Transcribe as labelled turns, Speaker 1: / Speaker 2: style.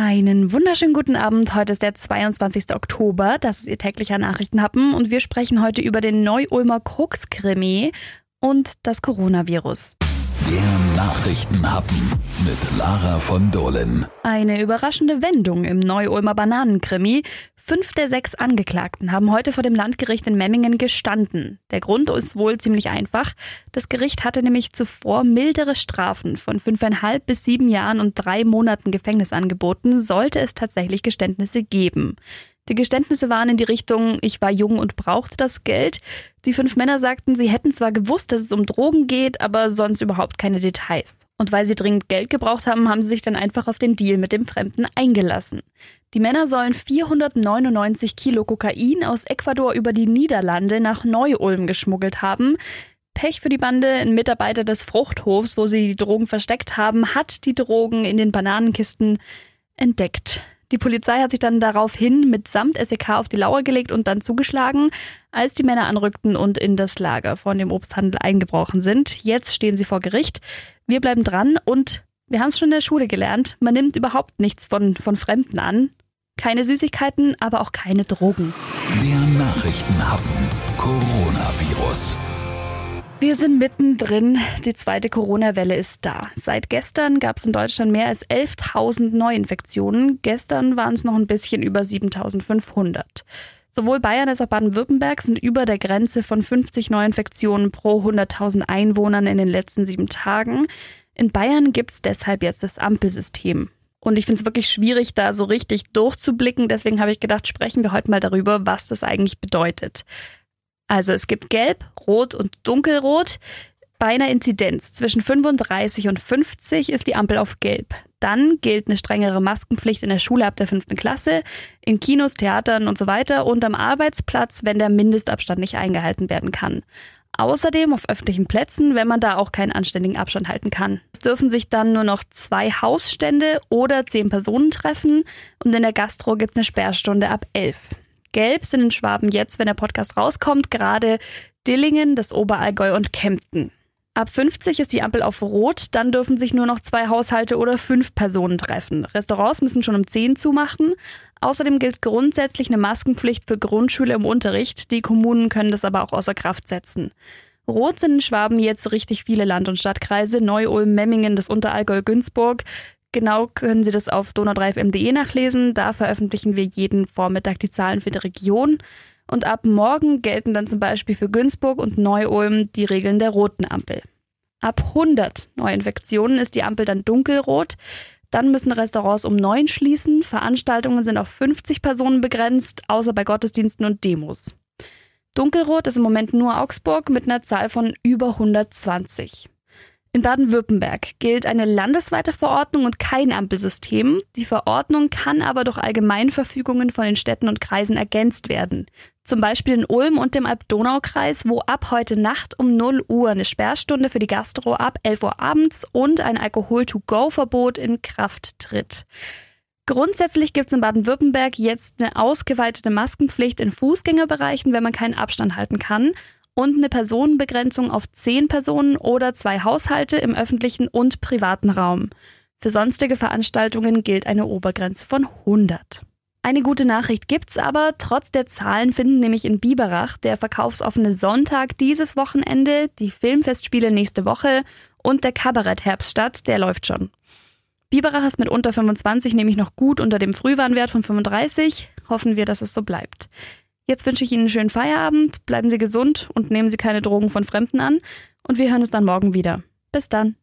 Speaker 1: Einen wunderschönen guten Abend. Heute ist der 22. Oktober. Das ist Ihr täglicher Nachrichtenhappen und wir sprechen heute über den Neu-Ulmer Koks-Krimi und das Coronavirus.
Speaker 2: Der Nachrichtenhappen mit Lara von Dohlen.
Speaker 1: Eine überraschende Wendung im Neu-Ulmer Bananenkrimi. Fünf der sechs Angeklagten haben heute vor dem Landgericht in Memmingen gestanden. Der Grund ist wohl ziemlich einfach. Das Gericht hatte nämlich zuvor mildere Strafen von fünfeinhalb bis sieben Jahren und drei Monaten Gefängnis angeboten, sollte es tatsächlich Geständnisse geben. Die Geständnisse waren in die Richtung, ich war jung und brauchte das Geld. Die fünf Männer sagten, sie hätten zwar gewusst, dass es um Drogen geht, aber sonst überhaupt keine Details. Und weil sie dringend Geld gebraucht haben, haben sie sich dann einfach auf den Deal mit dem Fremden eingelassen. Die Männer sollen 499 Kilo Kokain aus Ecuador über die Niederlande nach Neu-Ulm geschmuggelt haben. Pech für die Bande, ein Mitarbeiter des Fruchthofs, wo sie die Drogen versteckt haben, hat die Drogen in den Bananenkisten entdeckt. Die Polizei hat sich dann daraufhin mitsamt SEK auf die Lauer gelegt und dann zugeschlagen, als die Männer anrückten und in das Lager von dem Obsthandel eingebrochen sind. Jetzt stehen sie vor Gericht. Wir bleiben dran und wir haben es schon in der Schule gelernt. Man nimmt überhaupt nichts von, von Fremden an. Keine Süßigkeiten, aber auch keine Drogen.
Speaker 2: Der Nachrichtenhappen Coronavirus.
Speaker 1: Wir sind mittendrin. Die zweite Corona-Welle ist da. Seit gestern gab es in Deutschland mehr als 11.000 Neuinfektionen. Gestern waren es noch ein bisschen über 7.500. Sowohl Bayern als auch Baden-Württemberg sind über der Grenze von 50 Neuinfektionen pro 100.000 Einwohnern in den letzten sieben Tagen. In Bayern gibt es deshalb jetzt das Ampelsystem. Und ich finde es wirklich schwierig, da so richtig durchzublicken. Deswegen habe ich gedacht, sprechen wir heute mal darüber, was das eigentlich bedeutet. Also es gibt Gelb, Rot und Dunkelrot. Bei einer Inzidenz zwischen 35 und 50 ist die Ampel auf Gelb. Dann gilt eine strengere Maskenpflicht in der Schule ab der fünften Klasse, in Kinos, Theatern und so weiter und am Arbeitsplatz, wenn der Mindestabstand nicht eingehalten werden kann. Außerdem auf öffentlichen Plätzen, wenn man da auch keinen anständigen Abstand halten kann. Es dürfen sich dann nur noch zwei Hausstände oder zehn Personen treffen und in der Gastro gibt es eine Sperrstunde ab elf. Gelb sind in Schwaben jetzt, wenn der Podcast rauskommt, gerade Dillingen, das Oberallgäu und Kempten. Ab 50 ist die Ampel auf Rot, dann dürfen sich nur noch zwei Haushalte oder fünf Personen treffen. Restaurants müssen schon um 10 zumachen. Außerdem gilt grundsätzlich eine Maskenpflicht für Grundschüler im Unterricht. Die Kommunen können das aber auch außer Kraft setzen. Rot sind in Schwaben jetzt richtig viele Land- und Stadtkreise. Neu-Ulm, Memmingen, das Unterallgäu, Günzburg. Genau können Sie das auf donau3fm.de nachlesen. Da veröffentlichen wir jeden Vormittag die Zahlen für die Region. Und ab morgen gelten dann zum Beispiel für Günzburg und Neu-Ulm die Regeln der roten Ampel. Ab 100 Neuinfektionen ist die Ampel dann dunkelrot. Dann müssen Restaurants um neun schließen. Veranstaltungen sind auf 50 Personen begrenzt, außer bei Gottesdiensten und Demos. Dunkelrot ist im Moment nur Augsburg mit einer Zahl von über 120. In Baden-Württemberg gilt eine landesweite Verordnung und kein Ampelsystem. Die Verordnung kann aber durch Allgemeinverfügungen von den Städten und Kreisen ergänzt werden. Zum Beispiel in Ulm und dem Alb-Donau-Kreis, wo ab heute Nacht um 0 Uhr eine Sperrstunde für die Gastro ab 11 Uhr abends und ein Alkohol-to-go-Verbot in Kraft tritt. Grundsätzlich gibt es in Baden-Württemberg jetzt eine ausgeweitete Maskenpflicht in Fußgängerbereichen, wenn man keinen Abstand halten kann und eine Personenbegrenzung auf zehn Personen oder zwei Haushalte im öffentlichen und privaten Raum. Für sonstige Veranstaltungen gilt eine Obergrenze von 100. Eine gute Nachricht gibt's aber. Trotz der Zahlen finden nämlich in Biberach der verkaufsoffene Sonntag dieses Wochenende, die Filmfestspiele nächste Woche und der Kabarett-Herbst statt. Der läuft schon. Biberach ist mit unter 25 nämlich noch gut unter dem Frühwarnwert von 35. Hoffen wir, dass es so bleibt. Jetzt wünsche ich Ihnen einen schönen Feierabend, bleiben Sie gesund und nehmen Sie keine Drogen von Fremden an. Und wir hören uns dann morgen wieder. Bis dann.